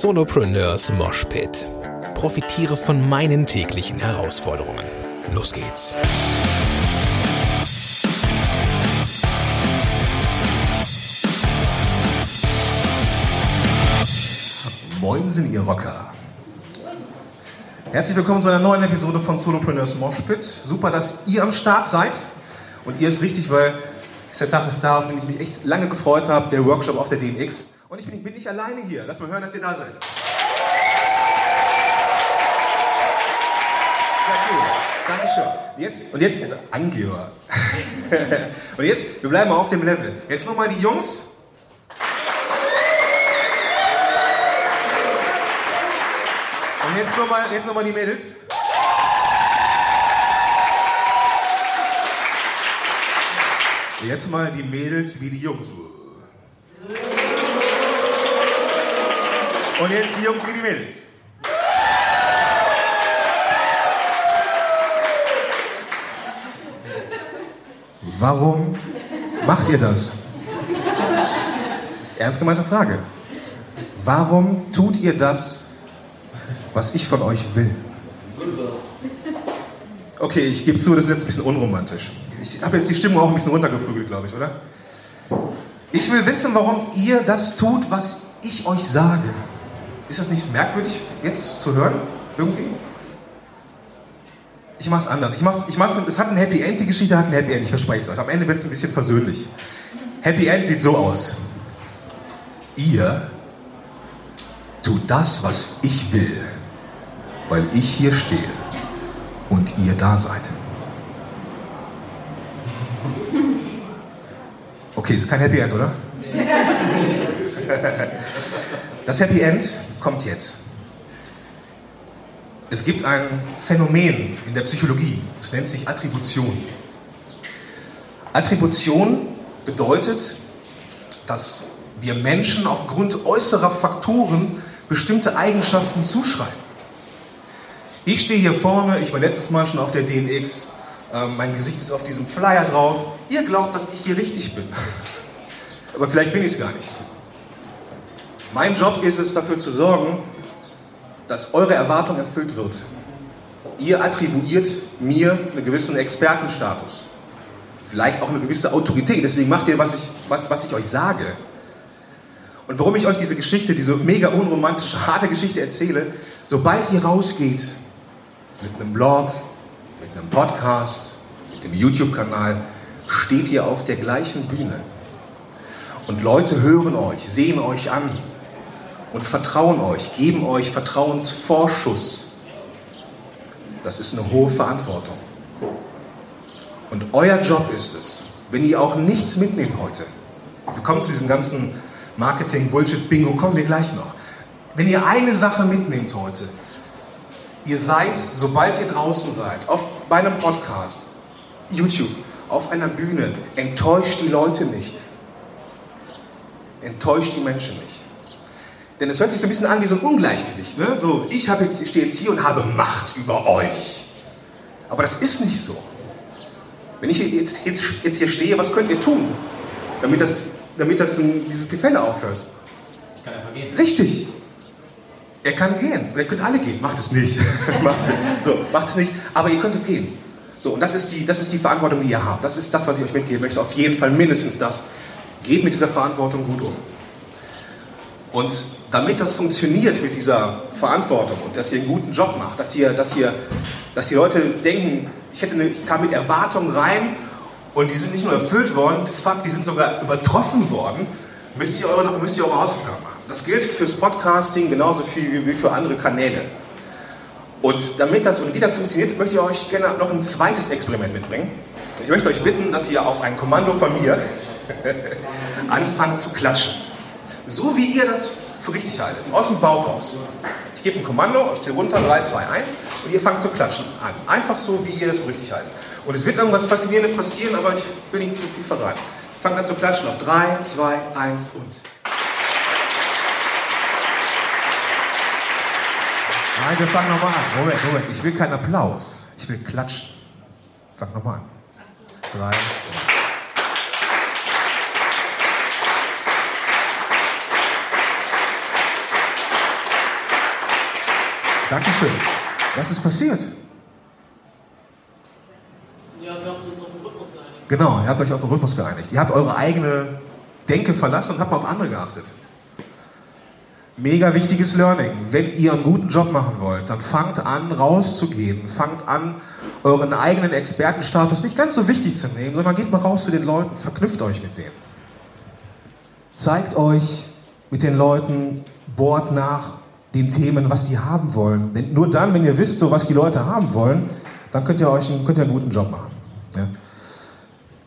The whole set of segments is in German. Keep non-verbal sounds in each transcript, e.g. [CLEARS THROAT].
Solopreneurs Moshpit. Profitiere von meinen täglichen Herausforderungen. Los geht's. Moin sind ihr Rocker. Herzlich willkommen zu einer neuen Episode von Solopreneurs Moshpit. Super, dass ihr am Start seid. Und ihr ist richtig, weil der Tag ist da, auf den ich mich echt lange gefreut habe, der Workshop auf der DNX. Und ich bin, bin nicht alleine hier. Lass mal hören, dass ihr da seid. Cool. Dankeschön. Jetzt, und jetzt ist Angeber. [LAUGHS] und jetzt, wir bleiben mal auf dem Level. Jetzt nochmal die Jungs. Und jetzt nochmal noch die Mädels. Jetzt mal die Mädels wie die Jungs. Und jetzt die Jungs wie die Mädels. Warum macht ihr das? Ernst gemeinte Frage. Warum tut ihr das, was ich von euch will? Okay, ich gebe zu, das ist jetzt ein bisschen unromantisch. Ich habe jetzt die Stimmung auch ein bisschen runtergeprügelt, glaube ich, oder? Ich will wissen, warum ihr das tut, was ich euch sage. Ist das nicht merkwürdig, jetzt zu hören? Irgendwie? Ich mach's anders. Ich mach's, ich mach's, es hat ein Happy End, die Geschichte hat ein Happy End, ich verspreche es euch. Am Ende wird es ein bisschen versöhnlich. Happy End sieht so aus. Ihr tut das, was ich will, weil ich hier stehe und ihr da seid. Okay, ist kein Happy End, oder? [LAUGHS] Das Happy End kommt jetzt. Es gibt ein Phänomen in der Psychologie, es nennt sich Attribution. Attribution bedeutet, dass wir Menschen aufgrund äußerer Faktoren bestimmte Eigenschaften zuschreiben. Ich stehe hier vorne, ich war letztes Mal schon auf der DNX, äh, mein Gesicht ist auf diesem Flyer drauf. Ihr glaubt, dass ich hier richtig bin. [LAUGHS] Aber vielleicht bin ich es gar nicht. Mein Job ist es, dafür zu sorgen, dass eure Erwartung erfüllt wird. Ihr attribuiert mir einen gewissen Expertenstatus. Vielleicht auch eine gewisse Autorität. Deswegen macht ihr, was ich, was, was ich euch sage. Und warum ich euch diese Geschichte, diese mega unromantische, harte Geschichte erzähle, sobald ihr rausgeht mit einem Blog, mit einem Podcast, mit dem YouTube-Kanal, steht ihr auf der gleichen Bühne. Und Leute hören euch, sehen euch an und vertrauen euch, geben euch Vertrauensvorschuss. Das ist eine hohe Verantwortung. Und euer Job ist es, wenn ihr auch nichts mitnehmt heute, wir kommen zu diesem ganzen Marketing, Bullshit, Bingo, kommen wir gleich noch. Wenn ihr eine Sache mitnehmt heute, ihr seid, sobald ihr draußen seid, auf, bei einem Podcast, YouTube, auf einer Bühne, enttäuscht die Leute nicht. Enttäuscht die Menschen nicht. Denn es hört sich so ein bisschen an wie so ein Ungleichgewicht. Ne? So, ich jetzt, stehe jetzt hier und habe Macht über euch. Aber das ist nicht so. Wenn ich jetzt, jetzt, jetzt hier stehe, was könnt ihr tun, damit, das, damit das, dieses Gefälle aufhört? Ich kann einfach gehen. Richtig. Er kann gehen. ihr könnt alle gehen. Macht es nicht. [LAUGHS] macht, so, macht es nicht. Aber ihr könntet gehen. So, und das ist, die, das ist die Verantwortung, die ihr habt. Das ist das, was ich euch mitgeben möchte. Auf jeden Fall mindestens das. Geht mit dieser Verantwortung gut um. Und damit das funktioniert mit dieser Verantwortung und dass ihr einen guten Job macht, dass ihr, dass ihr, dass die Leute denken, ich, hätte eine, ich kam mit Erwartungen rein und die sind nicht nur erfüllt worden, fuck, die sind sogar übertroffen worden, müsst ihr eure, müsst ihr eure Hausaufgaben machen. Das gilt fürs Podcasting genauso viel wie für andere Kanäle. Und damit das und wie das funktioniert, möchte ich euch gerne noch ein zweites Experiment mitbringen. Ich möchte euch bitten, dass ihr auf ein Kommando von mir [LAUGHS] anfangt zu klatschen. So wie ihr das für richtig haltet, aus dem Bauch raus. Ich gebe ein Kommando, ich zähle runter, 3, 2, 1 und ihr fangt zu klatschen an. Einfach so, wie ihr das für richtig haltet. Und es wird irgendwas Faszinierendes passieren, aber ich will nicht zu viel verraten. Fangt an zu klatschen auf 3, 2, 1 und. Nein, wir fangen nochmal an. Moment, Moment. Ich will keinen Applaus. Ich will klatschen. Fang nochmal an. 3, 2, Dankeschön. Was ist passiert? Ja, wir haben uns auf den Rhythmus geeinigt. Genau, ihr habt euch auf den Rhythmus geeinigt. Ihr habt eure eigene Denke verlassen und habt auf andere geachtet. Mega wichtiges Learning. Wenn ihr einen guten Job machen wollt, dann fangt an, rauszugehen. Fangt an, euren eigenen Expertenstatus nicht ganz so wichtig zu nehmen, sondern geht mal raus zu den Leuten, verknüpft euch mit denen. Zeigt euch mit den Leuten, bohrt nach den Themen, was die haben wollen. Denn nur dann, wenn ihr wisst, so was die Leute haben wollen, dann könnt ihr euch einen, könnt ihr einen guten Job machen. Ja.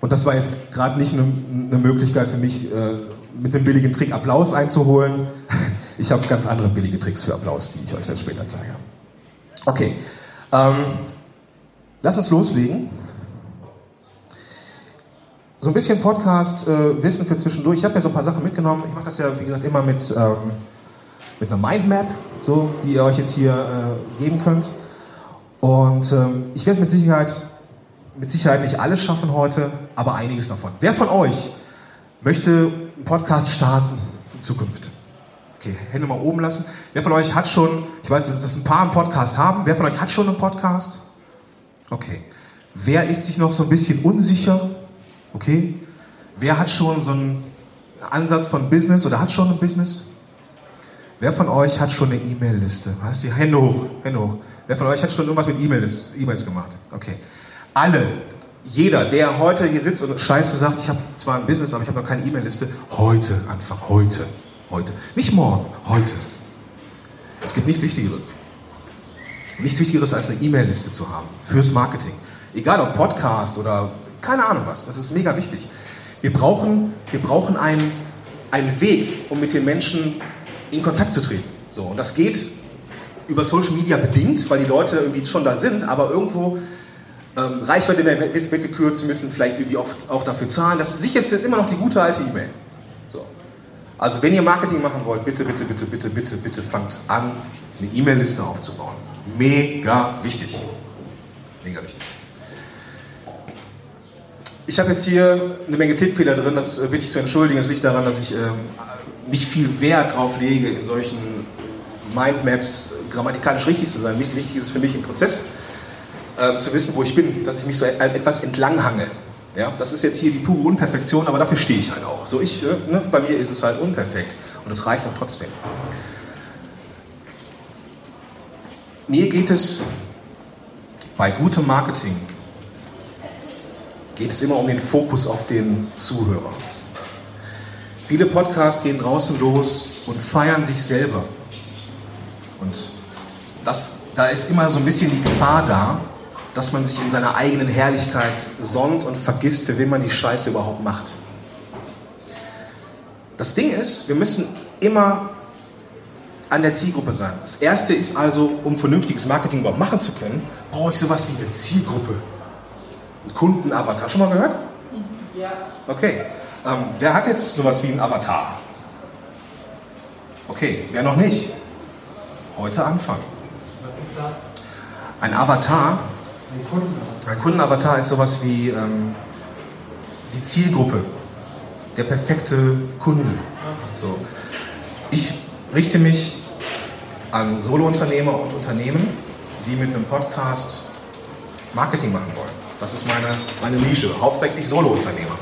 Und das war jetzt gerade nicht eine, eine, Möglichkeit für mich, äh, mit dem billigen Trick Applaus einzuholen. [LAUGHS] Ich habe ganz andere billige Tricks für Applaus, die ich euch dann später zeige. Okay, ähm, lass uns loslegen. So ein bisschen Podcast-Wissen äh, für zwischendurch. Ich habe ja so ein paar Sachen mitgenommen. Ich mache das ja, wie gesagt, immer mit, ähm, mit einer Mindmap, so, die ihr euch jetzt hier äh, geben könnt. Und ähm, ich werde mit Sicherheit, mit Sicherheit nicht alles schaffen heute, aber einiges davon. Wer von euch möchte einen Podcast starten in Zukunft? Okay, Hände mal oben lassen. Wer von euch hat schon, ich weiß, dass ein paar einen Podcast haben, wer von euch hat schon einen Podcast? Okay. Wer ist sich noch so ein bisschen unsicher? Okay. Wer hat schon so einen Ansatz von Business oder hat schon ein Business? Wer von euch hat schon eine E-Mail-Liste? Was? Die Hände hoch, Hände hoch. Wer von euch hat schon irgendwas mit E-Mails e gemacht? Okay. Alle, jeder, der heute hier sitzt und Scheiße sagt, ich habe zwar ein Business, aber ich habe noch keine E-Mail-Liste, heute anfangen, heute. Heute. Nicht morgen, heute. Es gibt nichts Wichtigeres. Nichts Wichtigeres als eine E-Mail-Liste zu haben fürs Marketing. Egal ob Podcast oder keine Ahnung was. Das ist mega wichtig. Wir brauchen, wir brauchen einen, einen Weg, um mit den Menschen in Kontakt zu treten. So, und das geht über Social Media bedingt, weil die Leute irgendwie schon da sind, aber irgendwo ähm, Reichweite wird weggekürzt, müssen vielleicht irgendwie auch, auch dafür zahlen. Das sicherste ist immer noch die gute alte E-Mail. So. Also wenn ihr Marketing machen wollt, bitte, bitte, bitte, bitte, bitte, bitte fangt an, eine E-Mail-Liste aufzubauen. Mega wichtig. Mega wichtig. Ich habe jetzt hier eine Menge Tippfehler drin, das bitte ich zu entschuldigen. Es liegt daran, dass ich ähm, nicht viel Wert darauf lege, in solchen Mindmaps grammatikalisch richtig zu sein. Wichtig, wichtig ist für mich im Prozess äh, zu wissen, wo ich bin, dass ich mich so etwas entlanghange. Ja, das ist jetzt hier die pure Unperfektion, aber dafür stehe ich halt auch. So ich, äh, ne, bei mir ist es halt unperfekt und es reicht auch trotzdem. Mir geht es bei gutem Marketing geht es immer um den Fokus auf den Zuhörer. Viele Podcasts gehen draußen los und feiern sich selber. Und das, da ist immer so ein bisschen die Gefahr da, dass man sich in seiner eigenen Herrlichkeit sonnt und vergisst, für wen man die Scheiße überhaupt macht. Das Ding ist, wir müssen immer an der Zielgruppe sein. Das erste ist also, um vernünftiges Marketing überhaupt machen zu können, brauche ich sowas wie eine Zielgruppe. Ein Kundenavatar. Schon mal gehört? Ja. Okay. Ähm, wer hat jetzt sowas wie einen Avatar? Okay, wer noch nicht? Heute anfangen. Was ist das? Ein Avatar ein Kundenavatar. Ein Kundenavatar ist sowas wie ähm, die Zielgruppe, der perfekte Kunde. So. Ich richte mich an Solounternehmer und Unternehmen, die mit einem Podcast Marketing machen wollen. Das ist meine, meine Nische, hauptsächlich Solounternehmer.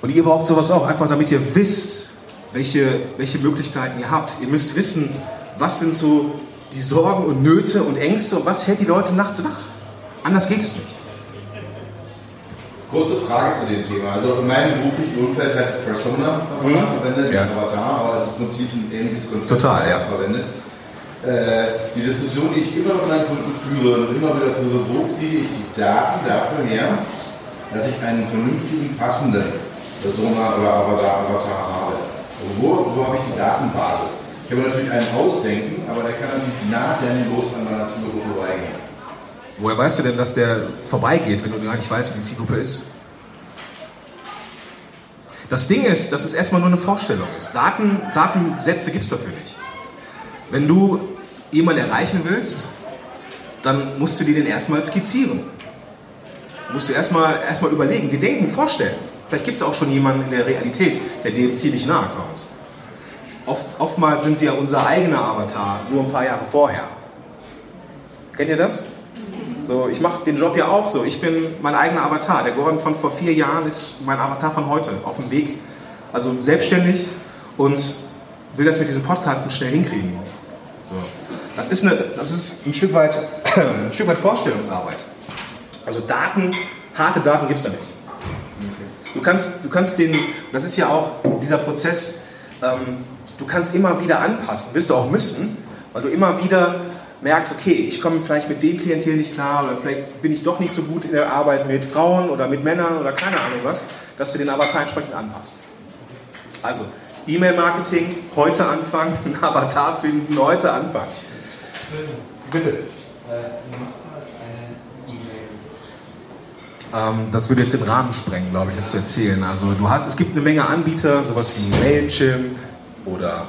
Und ihr braucht sowas auch, einfach damit ihr wisst, welche, welche Möglichkeiten ihr habt. Ihr müsst wissen, was sind so die Sorgen und Nöte und Ängste und was hält die Leute nachts wach? Anders geht es nicht. Kurze Frage zu dem Thema. Also in meinem beruflichen Umfeld heißt es Persona, was man mhm. verwendet, ja. Avatar, aber es ist im Prinzip ein ähnliches Konzept, Total, ja. verwendet. Äh, die Diskussion, die ich immer mit meinen Kunden führe und immer wieder führe, wo kriege ich die Daten dafür her, dass ich einen vernünftigen, passenden Persona oder Avatar habe? Also wo, wo habe ich die Datenbasis? Ich habe natürlich einen Ausdenken, aber der kann natürlich nahtlos an meiner Zielgruppe vorbeigehen. Woher weißt du denn, dass der vorbeigeht, wenn du gar nicht weißt, wie die Zielgruppe ist? Das Ding ist, dass es erstmal nur eine Vorstellung ist. Daten, Datensätze gibt es dafür nicht. Wenn du jemanden erreichen willst, dann musst du dir den erstmal skizzieren. Musst du erstmal, erstmal überlegen, dir denken, vorstellen. Vielleicht gibt es auch schon jemanden in der Realität, der dem ziemlich nahe kommt. oft, oftmals sind wir unser eigener Avatar, nur ein paar Jahre vorher. Kennt ihr das? So, ich mache den Job ja auch so. Ich bin mein eigener Avatar. Der Gordon von vor vier Jahren ist mein Avatar von heute, auf dem Weg, also selbstständig und will das mit diesem Podcast schnell hinkriegen. So. Das, ist eine, das ist ein Stück, weit, [CLEARS THROAT] ein Stück weit Vorstellungsarbeit. Also Daten, harte Daten gibt es da nicht. Du kannst, du kannst den, das ist ja auch dieser Prozess, ähm, du kannst immer wieder anpassen, wirst du auch müssen, weil du immer wieder merkst, okay, ich komme vielleicht mit dem Klientel nicht klar oder vielleicht bin ich doch nicht so gut in der Arbeit mit Frauen oder mit Männern oder keine Ahnung was, dass du den Avatar entsprechend anpasst. Also, E-Mail-Marketing, heute anfangen, [LAUGHS] einen Avatar finden, heute anfangen. Bitte. Ähm, das würde jetzt den Rahmen sprengen, glaube ich, das zu erzählen. Also du hast, es gibt eine Menge Anbieter, sowas wie Mailchimp oder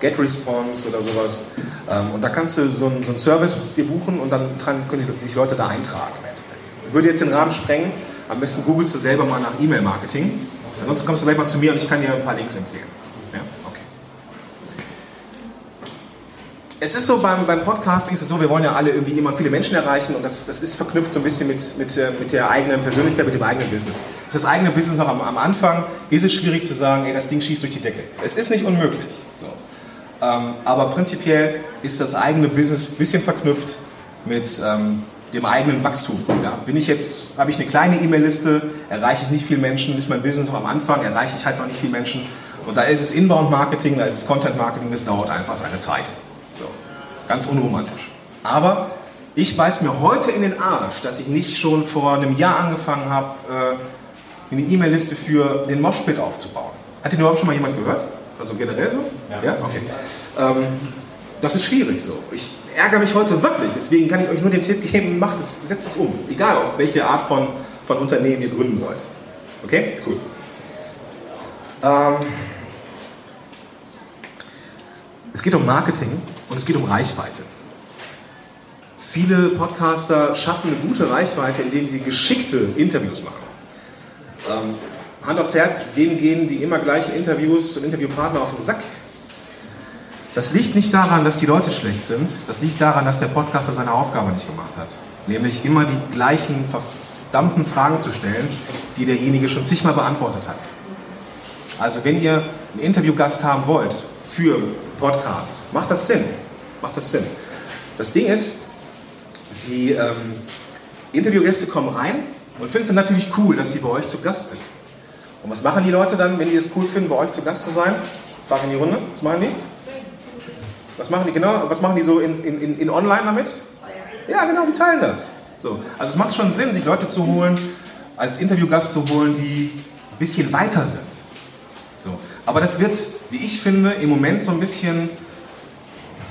GetResponse oder sowas. Ähm, und da kannst du so einen, so Service dir buchen und dann können sich Leute da eintragen. Würde jetzt den Rahmen sprengen. Am besten googelst du selber mal nach E-Mail-Marketing. Ansonsten kommst du gleich mal zu mir und ich kann dir ein paar Links empfehlen. Ja? Okay. Es ist so, beim, beim Podcasting ist es so, wir wollen ja alle irgendwie immer viele Menschen erreichen und das, das ist verknüpft so ein bisschen mit, mit, äh, mit der eigenen Persönlichkeit, mit dem eigenen Business. Ist das eigene Business noch am, am Anfang, ist es schwierig zu sagen, ey, das Ding schießt durch die Decke. Es ist nicht unmöglich. So. Ähm, aber prinzipiell ist das eigene Business ein bisschen verknüpft mit ähm, dem eigenen Wachstum. Ja, bin ich jetzt, habe ich eine kleine E-Mail-Liste, erreiche ich nicht viele Menschen, ist mein Business noch am Anfang, erreiche ich halt noch nicht viele Menschen. Und da ist es Inbound-Marketing, da ist es Content-Marketing, das dauert einfach seine Zeit. Ganz unromantisch. Aber ich beiß mir heute in den Arsch, dass ich nicht schon vor einem Jahr angefangen habe, äh, eine E-Mail-Liste für den Moshpit aufzubauen. Hat den überhaupt schon mal jemand gehört? Also generell so? Ja. ja? Okay. Ähm, das ist schwierig so. Ich ärgere mich heute wirklich. Deswegen kann ich euch nur den Tipp geben, macht es, setzt es um. Egal, welche Art von, von Unternehmen ihr gründen wollt. Okay? Cool. Ähm, es geht um Marketing und es geht um Reichweite. Viele Podcaster schaffen eine gute Reichweite, indem sie geschickte Interviews machen. Ähm, Hand aufs Herz, wem gehen die immer gleichen Interviews und Interviewpartner auf den Sack? Das liegt nicht daran, dass die Leute schlecht sind. Das liegt daran, dass der Podcaster seine Aufgabe nicht gemacht hat. Nämlich immer die gleichen verdammten Fragen zu stellen, die derjenige schon zigmal beantwortet hat. Also wenn ihr einen Interviewgast haben wollt für Podcast, macht das Sinn. Macht das Sinn. Das Ding ist, die ähm, Interviewgäste kommen rein und finden es dann natürlich cool, dass sie bei euch zu Gast sind. Und was machen die Leute dann, wenn die es cool finden, bei euch zu Gast zu sein? Frage in die Runde. Was machen die? Was machen die genau? Was machen die so in, in, in online damit? Ja, genau, die teilen das. So. Also es macht schon Sinn, sich Leute zu holen, als Interviewgast zu holen, die ein bisschen weiter sind. So. Aber das wird, wie ich finde, im Moment so ein bisschen,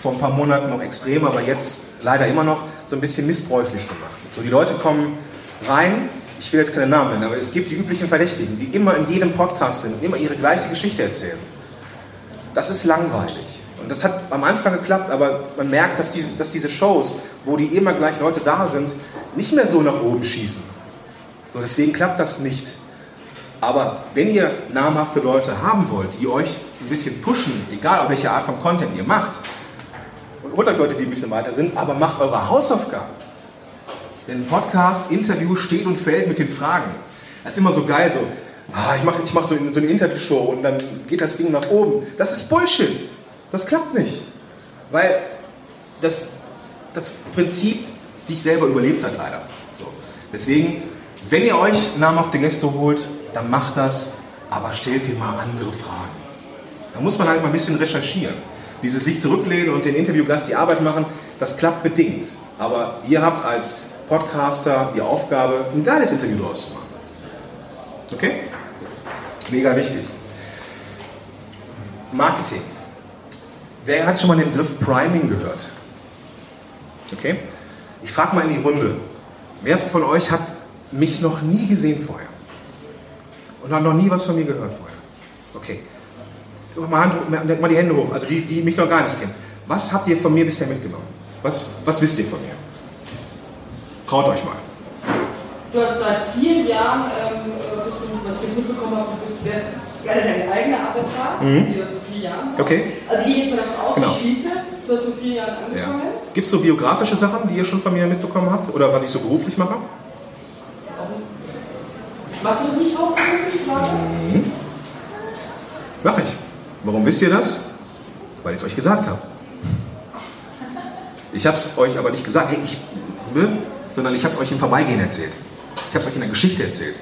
vor ein paar Monaten noch extrem, aber jetzt leider immer noch so ein bisschen missbräuchlich gemacht. So, die Leute kommen rein, ich will jetzt keine Namen nennen, aber es gibt die üblichen Verdächtigen, die immer in jedem Podcast sind und immer ihre gleiche Geschichte erzählen. Das ist langweilig. Und das hat am Anfang geklappt, aber man merkt, dass diese, dass diese Shows, wo die immer gleich Leute da sind, nicht mehr so nach oben schießen. So, deswegen klappt das nicht. Aber wenn ihr namhafte Leute haben wollt, die euch ein bisschen pushen, egal welche Art von Content ihr macht, und holt euch Leute, die ein bisschen weiter sind, aber macht eure Hausaufgaben. Denn Podcast, Interview steht und fällt mit den Fragen. Das ist immer so geil, so, ah, ich mache ich mach so, so eine Interviewshow und dann geht das Ding nach oben. Das ist Bullshit. Das klappt nicht. Weil das, das Prinzip sich selber überlebt hat leider. So. Deswegen, wenn ihr euch namhafte Gäste holt, dann macht das, aber stellt dir mal andere Fragen. Da muss man halt mal ein bisschen recherchieren. Dieses sich zurücklehnen und den Interviewgast die Arbeit machen, das klappt bedingt. Aber ihr habt als Podcaster die Aufgabe, ein geiles Interview draus zu machen. Okay? Mega wichtig. Marketing. Wer hat schon mal den Begriff Priming gehört? Okay? Ich frage mal in die Runde. Wer von euch hat mich noch nie gesehen vorher? Und hat noch nie was von mir gehört vorher? Okay. Mal, Hand, mal die Hände hoch, also die, die mich noch gar nicht kennen. Was habt ihr von mir bisher mitgenommen? Was, was wisst ihr von mir? Traut euch mal. Du hast seit vielen Jahren, ähm, bist du, was ich jetzt mitbekommen habe, du bist gerne dein eigener Avatar, mhm. das vor vier Jahren. Okay. Also ich gehe jetzt mal davon aus, Genau. ich schließe, du hast vor vier Jahren Ja. angefangen. Gibt es so biografische Sachen, die ihr schon von mir mitbekommen habt? Oder was ich so beruflich mache? Machst du das nicht hauptberuflich, Frage? Mach ich. Warum wisst ihr das? Weil ich es euch gesagt habe. Ich habe es euch aber nicht gesagt, hey, ich, ne? sondern ich habe es euch im Vorbeigehen erzählt. Ich habe es euch in der Geschichte erzählt.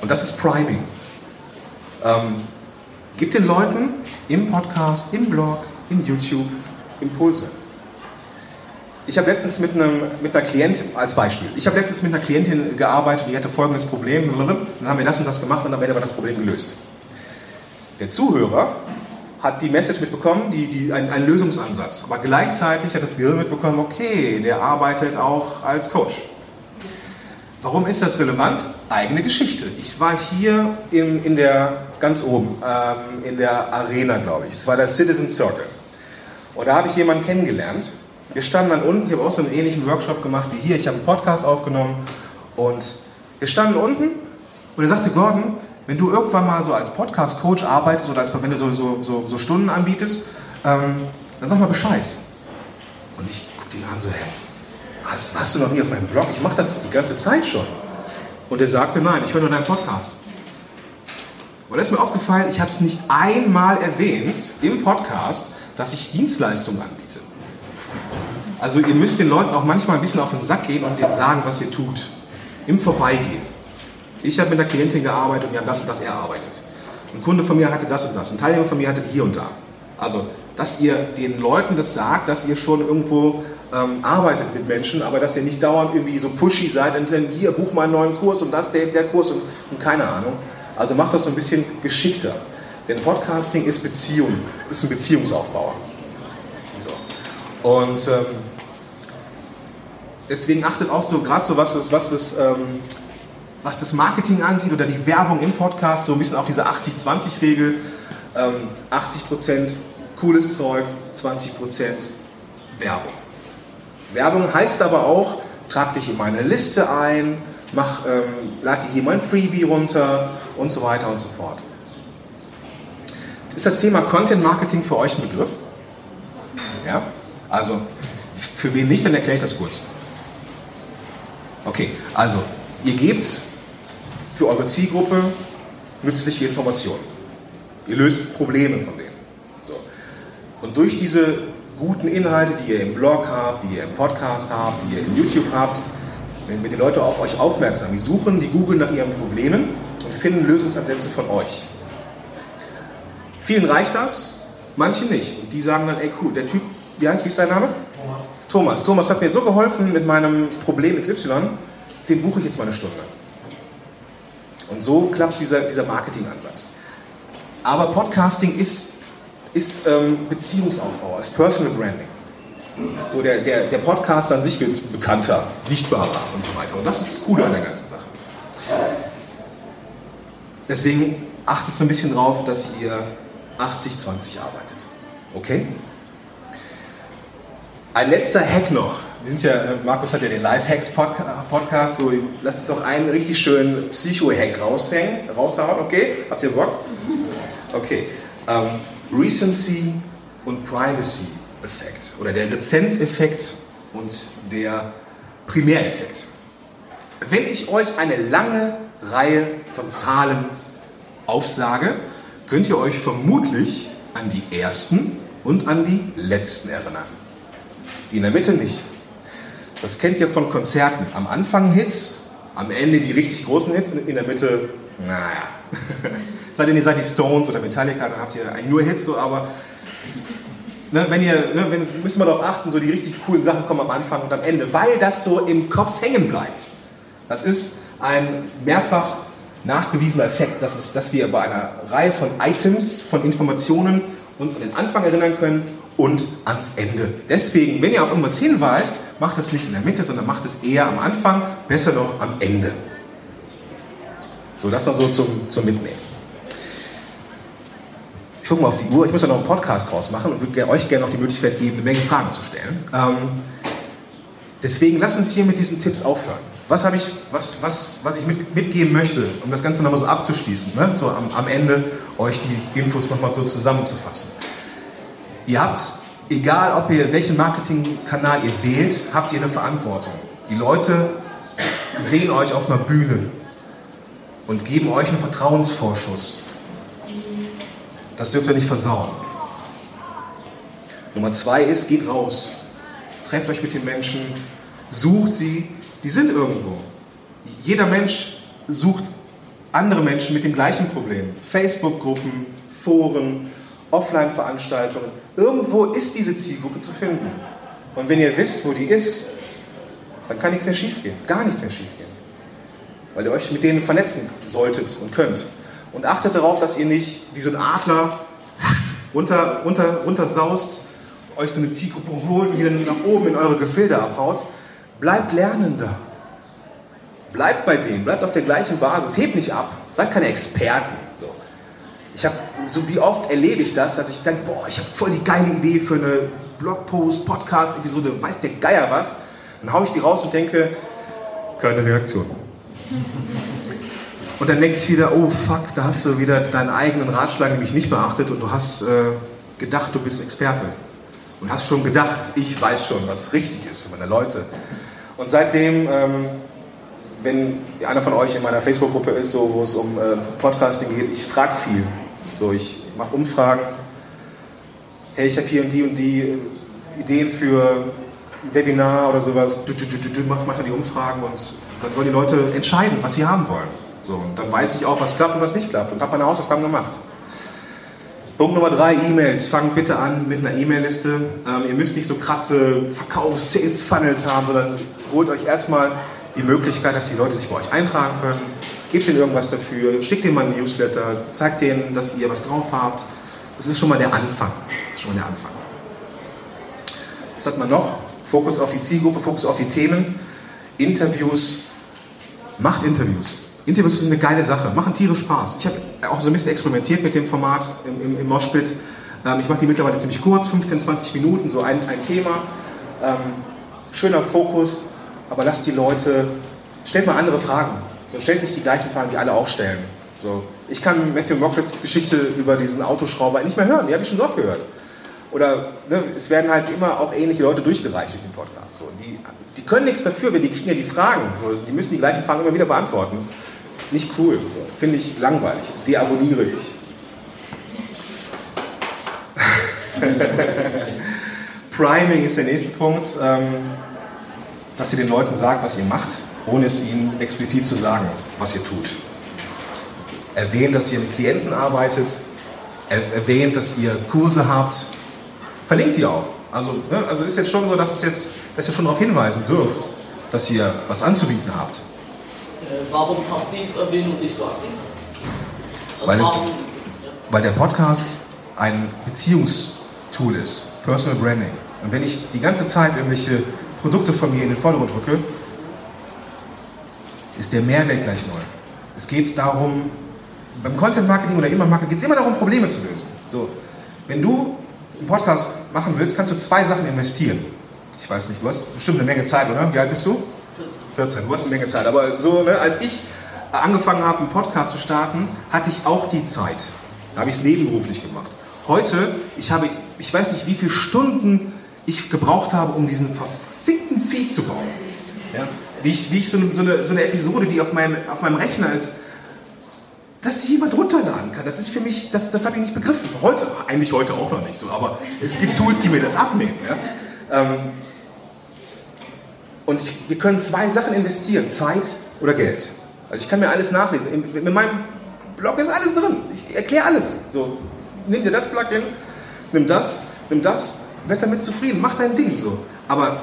Und das ist Priming. Ähm, gib den Leuten im Podcast, im Blog, in YouTube Impulse. Ich habe letztens mit, einem, mit einer Klientin, als Beispiel, ich habe letztens mit einer Klientin gearbeitet, die hatte folgendes Problem, dann haben wir das und das gemacht und am Ende war das Problem gelöst. Der Zuhörer hat die Message mitbekommen, die, die, ein, ein Lösungsansatz, aber gleichzeitig hat das Gehirn mitbekommen, okay, der arbeitet auch als Coach. Warum ist das relevant? Eigene Geschichte. Ich war hier im, in der, ganz oben, ähm, in der Arena, glaube ich. Es war der Citizen Circle. Und da habe ich jemanden kennengelernt. Wir standen dann unten, ich habe auch so einen ähnlichen Workshop gemacht wie hier. Ich habe einen Podcast aufgenommen und wir standen unten und er sagte, Gordon, wenn du irgendwann mal so als Podcast-Coach arbeitest oder als, wenn du so, so, so, so Stunden anbietest, ähm, dann sag mal Bescheid. Und ich guckte ihn an so, hä, was, warst du noch nie auf meinem Blog? Ich mache das die ganze Zeit schon. Und er sagte, nein, ich höre nur deinen Podcast. Und da ist mir aufgefallen, ich habe es nicht einmal erwähnt im Podcast, dass ich Dienstleistungen anbiete. Also ihr müsst den Leuten auch manchmal ein bisschen auf den Sack gehen und denen sagen, was ihr tut. Im Vorbeigehen. Ich habe mit einer Klientin gearbeitet und wir haben das und das erarbeitet. Ein Kunde von mir hatte das und das. Ein Teilnehmer von mir hatte hier und da. Also, dass ihr den Leuten das sagt, dass ihr schon irgendwo ähm, arbeitet mit Menschen, aber dass ihr nicht dauernd irgendwie so pushy seid und dann hier, buch mal einen neuen Kurs und das, der, der Kurs und, und keine Ahnung. Also macht das so ein bisschen geschickter. Denn Podcasting ist Beziehung, ist ein Beziehungsaufbauer. Und ähm, deswegen achtet auch so, gerade so was das, was das, ähm, was das Marketing angeht oder die Werbung im Podcast, so ein bisschen auf diese 80-20-Regel. Ähm, 80% cooles Zeug, 20% Werbung. Werbung heißt aber auch, trag dich in meine Liste ein, mach, ähm, lad dir hier mein Freebie runter und so weiter und so fort. Ist das Thema Content Marketing für euch ein Begriff? Ja? Also, für wen nicht, dann erkläre ich das kurz. Okay, also, ihr gebt für eure Zielgruppe nützliche Informationen. Ihr löst Probleme von denen. So. Und durch diese guten Inhalte, die ihr im Blog habt, die ihr im Podcast habt, die ihr im YouTube habt, wenn die Leute auf euch aufmerksam. Die suchen, die googeln nach ihren Problemen und finden Lösungsansätze von euch. Vielen reicht das, manchen nicht. Und die sagen dann, ey cool, der Typ, wie heißt, wie ist sein Name? Thomas. Thomas. Thomas hat mir so geholfen mit meinem Problem XY, den buche ich jetzt mal eine Stunde. Und so klappt dieser, dieser Marketingansatz. Aber Podcasting ist, ist ähm, Beziehungsaufbau, ist Personal Branding. So der, der, der Podcast an sich wird bekannter, sichtbarer und so weiter. Und das ist das Coole an der ganzen Sache. Deswegen achtet so ein bisschen drauf, dass ihr 80-20 arbeitet. Okay? Ein letzter Hack noch. Wir sind ja, äh, Markus hat ja den Live-Hacks-Podcast, so lasst uns doch einen richtig schönen Psycho-Hack raushängen, raushauen, okay? Habt ihr Bock? Okay. Ähm, Recency und Privacy-Effekt oder der Rezenzeffekt und der Primäreffekt. Wenn ich euch eine lange Reihe von Zahlen aufsage, könnt ihr euch vermutlich an die ersten und an die letzten erinnern. Die in der Mitte nicht. Das kennt ihr von Konzerten. Am Anfang Hits, am Ende die richtig großen Hits und in der Mitte, naja. [LAUGHS] seid ihr seid die Stones oder Metallica, dann habt ihr eigentlich nur Hits, so, aber ne, wenn ihr, ne, wenn, ihr mal darauf achten, so die richtig coolen Sachen kommen am Anfang und am Ende, weil das so im Kopf hängen bleibt. Das ist ein mehrfach nachgewiesener Effekt, dass, es, dass wir bei einer Reihe von Items, von Informationen uns an den Anfang erinnern können und ans Ende. Deswegen, wenn ihr auf irgendwas hinweist, macht es nicht in der Mitte, sondern macht es eher am Anfang, besser noch am Ende. So, das noch so zum, zum Mitnehmen. Ich gucke mal auf die Uhr, ich muss ja noch einen Podcast draus machen und würde euch gerne noch die Möglichkeit geben, eine Menge Fragen zu stellen. Ähm, deswegen lasst uns hier mit diesen Tipps aufhören. Was habe ich, was, was, was ich mit, mitgeben möchte, um das Ganze nochmal so abzuschließen, ne? so am, am Ende euch die Infos nochmal so zusammenzufassen. Ihr habt, egal ob ihr welchen Marketingkanal ihr wählt, habt ihr eine Verantwortung. Die Leute sehen euch auf einer Bühne und geben euch einen Vertrauensvorschuss. Das dürft ihr nicht versauen. Nummer zwei ist, geht raus. Trefft euch mit den Menschen, sucht sie, die sind irgendwo. Jeder Mensch sucht andere Menschen mit dem gleichen Problem. Facebook-Gruppen, Foren, Offline-Veranstaltungen. Irgendwo ist diese Zielgruppe zu finden. Und wenn ihr wisst, wo die ist, dann kann nichts mehr schiefgehen. Gar nichts mehr schiefgehen. Weil ihr euch mit denen vernetzen solltet und könnt. Und achtet darauf, dass ihr nicht wie so ein Adler runter, runter, runter saust, euch so eine Zielgruppe holt und wieder nach oben in eure Gefilde abhaut. Bleibt Lernender. Bleibt bei denen, bleibt auf der gleichen Basis, hebt nicht ab. Seid keine Experten. Ich habe, so wie oft erlebe ich das, dass ich denke, boah, ich habe voll die geile Idee für eine Blogpost, Podcast-Episode, weiß der Geier was. Dann haue ich die raus und denke, keine Reaktion. Und dann denke ich wieder, oh fuck, da hast du wieder deinen eigenen Ratschlag nämlich nicht beachtet und du hast äh, gedacht, du bist Experte. Und hast schon gedacht, ich weiß schon, was richtig ist für meine Leute. Und seitdem, ähm, wenn einer von euch in meiner Facebook-Gruppe ist, so, wo es um äh, Podcasting geht, ich frage viel. So, ich mache Umfragen. Hey, ich habe hier und die und die äh, Ideen für ein Webinar oder sowas. Du, du, du, du, du mach, mach die Umfragen und dann wollen die Leute entscheiden, was sie haben wollen. So, und dann weiß ich auch, was klappt und was nicht klappt. Und habe meine Hausaufgaben gemacht. Punkt Nummer drei, E-Mails. Fangt bitte an mit einer E-Mail-Liste. Ähm, ihr müsst nicht so krasse Verkaufs-Sales-Funnels haben, sondern holt euch erstmal die Möglichkeit, dass die Leute sich bei euch eintragen können. Gebt ihnen irgendwas dafür, schickt ihnen mal ein Newsletter, zeigt denen, dass ihr was drauf habt. Das ist schon mal der Anfang. Das ist schon mal der Anfang. Was hat man noch? Fokus auf die Zielgruppe, Fokus auf die Themen. Interviews. Macht Interviews. Interviews sind eine geile Sache, machen Tiere Spaß. Ich habe auch so ein bisschen experimentiert mit dem Format im, im, im Moshpit. Ähm, ich mache die mittlerweile ziemlich kurz, 15, 20 Minuten, so ein, ein Thema. Ähm, schöner Fokus, aber lasst die Leute, stellt mal andere Fragen. So, stellt nicht die gleichen Fragen, die alle auch stellen. So, ich kann Matthew Mocklets Geschichte über diesen Autoschrauber nicht mehr hören, die habe ich schon so oft gehört. Oder ne, es werden halt immer auch ähnliche Leute durchgereicht durch den Podcast. So, die, die können nichts dafür, weil die kriegen ja die Fragen. So, die müssen die gleichen Fragen immer wieder beantworten. Nicht cool. So. Finde ich langweilig. Deabonniere ich. [LAUGHS] Priming ist der nächste Punkt, ähm, dass ihr den Leuten sagt, was ihr macht, ohne es ihnen explizit zu sagen, was ihr tut. Erwähnt, dass ihr mit Klienten arbeitet, erwähnt, dass ihr Kurse habt, verlinkt die auch. Also, ne, also ist jetzt schon so, dass, es jetzt, dass ihr schon darauf hinweisen dürft, dass ihr was anzubieten habt. Äh, warum Passiverwähnung nicht so aktiv? Also Weil es- ist, ja. Weil der Podcast ein Beziehungstool ist, Personal Branding. Und wenn ich die ganze Zeit irgendwelche Produkte von mir in den Vordergrund rücke, ist der Mehrwert gleich null. Es geht darum, beim Content Marketing oder immer Marketing geht es immer darum, Probleme zu lösen. So, wenn du einen Podcast machen willst, kannst du zwei Sachen investieren. Ich weiß nicht, du hast bestimmt eine Menge Zeit, oder? Wie alt bist du? 14, du hast eine Menge Zeit. Aber so, ne, als ich angefangen habe, einen Podcast zu starten, hatte ich auch die Zeit. Da habe ich es nebenberuflich gemacht. Heute, ich habe, ich weiß nicht, wie viele Stunden ich gebraucht habe, um diesen verfickten Feed zu bauen. Ja? Wie ich, wie ich so, so, eine, so eine Episode, die auf meinem, auf meinem Rechner ist, dass die jemand runterladen kann. Das ist für mich, das, das habe ich nicht begriffen. Heute, eigentlich heute auch noch nicht so, aber es gibt Tools, die mir das abnehmen. Ja? Ähm, und ich, wir können zwei Sachen investieren, Zeit oder Geld. Also ich kann mir alles nachlesen. In, in meinem Blog ist alles drin. Ich erkläre alles. So, nimm dir das Plugin, nimm das, nimm das, werd damit zufrieden, mach dein Ding so. Aber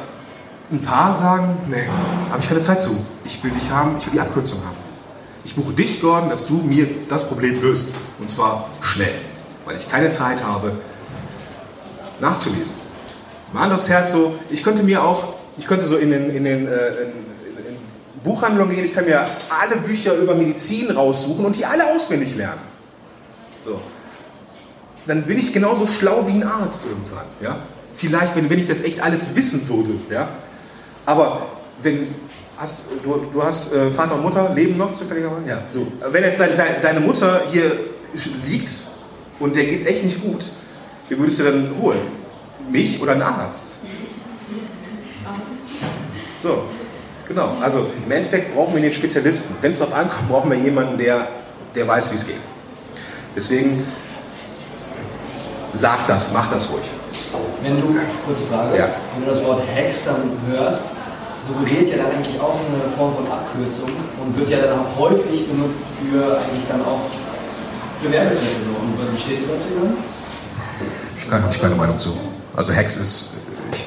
ein paar sagen, nee, habe ich keine Zeit zu. Ich will dich haben, ich will die Abkürzung haben. Ich buche dich, Gordon, dass du mir das Problem löst. Und zwar schnell, weil ich keine Zeit habe, nachzulesen. Mal Hand aufs Herz so, ich könnte mir auch, ich könnte so in den, in den äh, Buchhandlungen gehen, ich kann mir alle Bücher über Medizin raussuchen und die alle auswendig lernen. So. Dann bin ich genauso schlau wie ein Arzt irgendwann. Ja? Vielleicht, wenn, wenn ich das echt alles wissen würde. Ja? Aber wenn Hast, du, du hast äh, Vater und Mutter, leben noch zufälligerweise? Ja, so. Wenn jetzt deine, deine Mutter hier liegt und der geht's echt nicht gut, wie würdest du dann holen? Mich oder einen Arzt? So, genau. Also im Endeffekt brauchen wir den Spezialisten. Wenn es darauf ankommt, brauchen wir jemanden, der, der weiß, wie es geht. Deswegen sag das, mach das ruhig. Wenn du, kurze Frage, Ja. wenn du das Wort Hex dann hörst, suggeriert ja dann eigentlich auch eine Form von Abkürzung und wird ja dann auch häufig benutzt für eigentlich dann auch für Werbezwecke so. Und wie stehst du dazu, Jürgen? Ich habe ich keine Meinung zu. Also Hex ist, ich,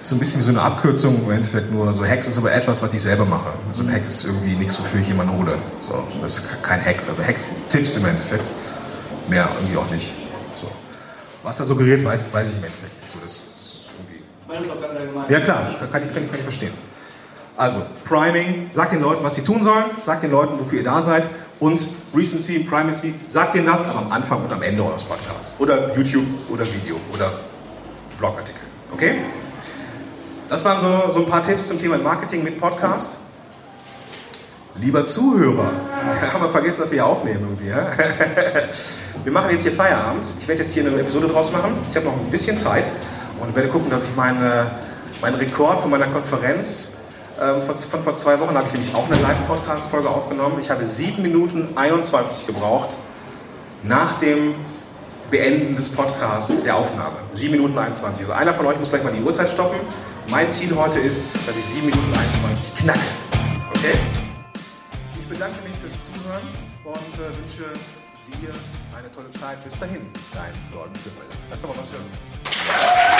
ist so ein bisschen wie so eine Abkürzung, im Endeffekt nur so Hex ist aber etwas, was ich selber mache. So ein Hex ist irgendwie nichts, wofür ich jemanden hole. So, das ist kein Hex. Also Hex Tipps im Endeffekt. Mehr irgendwie auch nicht. Was er suggeriert, weiß, weiß ich im Endeffekt nicht. So, das ist irgendwie Ich meine das auch ganz allgemein. ja klar, das kann ich, kann, ich, kann ich verstehen. Also, Priming, sagt den Leuten, was sie tun sollen, sagt den Leuten, wofür ihr da seid und Recency, Primacy, sagt denen das, aber am Anfang und am Ende eures Podcasts. Oder YouTube oder Video oder Blogartikel. Okay? Das waren so, so ein paar Tipps zum Thema Marketing mit Podcast. Lieber Zuhörer, [LAUGHS] haben wir vergessen, dass wir hier aufnehmen irgendwie. [LAUGHS] Wir machen jetzt hier Feierabend. Ich werde jetzt hier eine Episode draus machen. Ich habe noch ein bisschen Zeit und werde gucken, dass ich meine, meinen Rekord von meiner Konferenz ähm, von, von vor zwei Wochen habe ich nämlich auch eine Live-Podcast-Folge aufgenommen. Ich habe 7 Minuten 21 gebraucht nach dem Beenden des Podcasts, der Aufnahme. 7 Minuten 21. Also einer von euch muss gleich mal die Uhrzeit stoppen. Mein Ziel heute ist, dass ich 7 Minuten 21 knacke. Okay? Ich bedanke mich fürs Zuhören und äh, wünsche dir eine tolle Zeit. Bis dahin, dein Gordon Güppel. Lass doch mal was hören.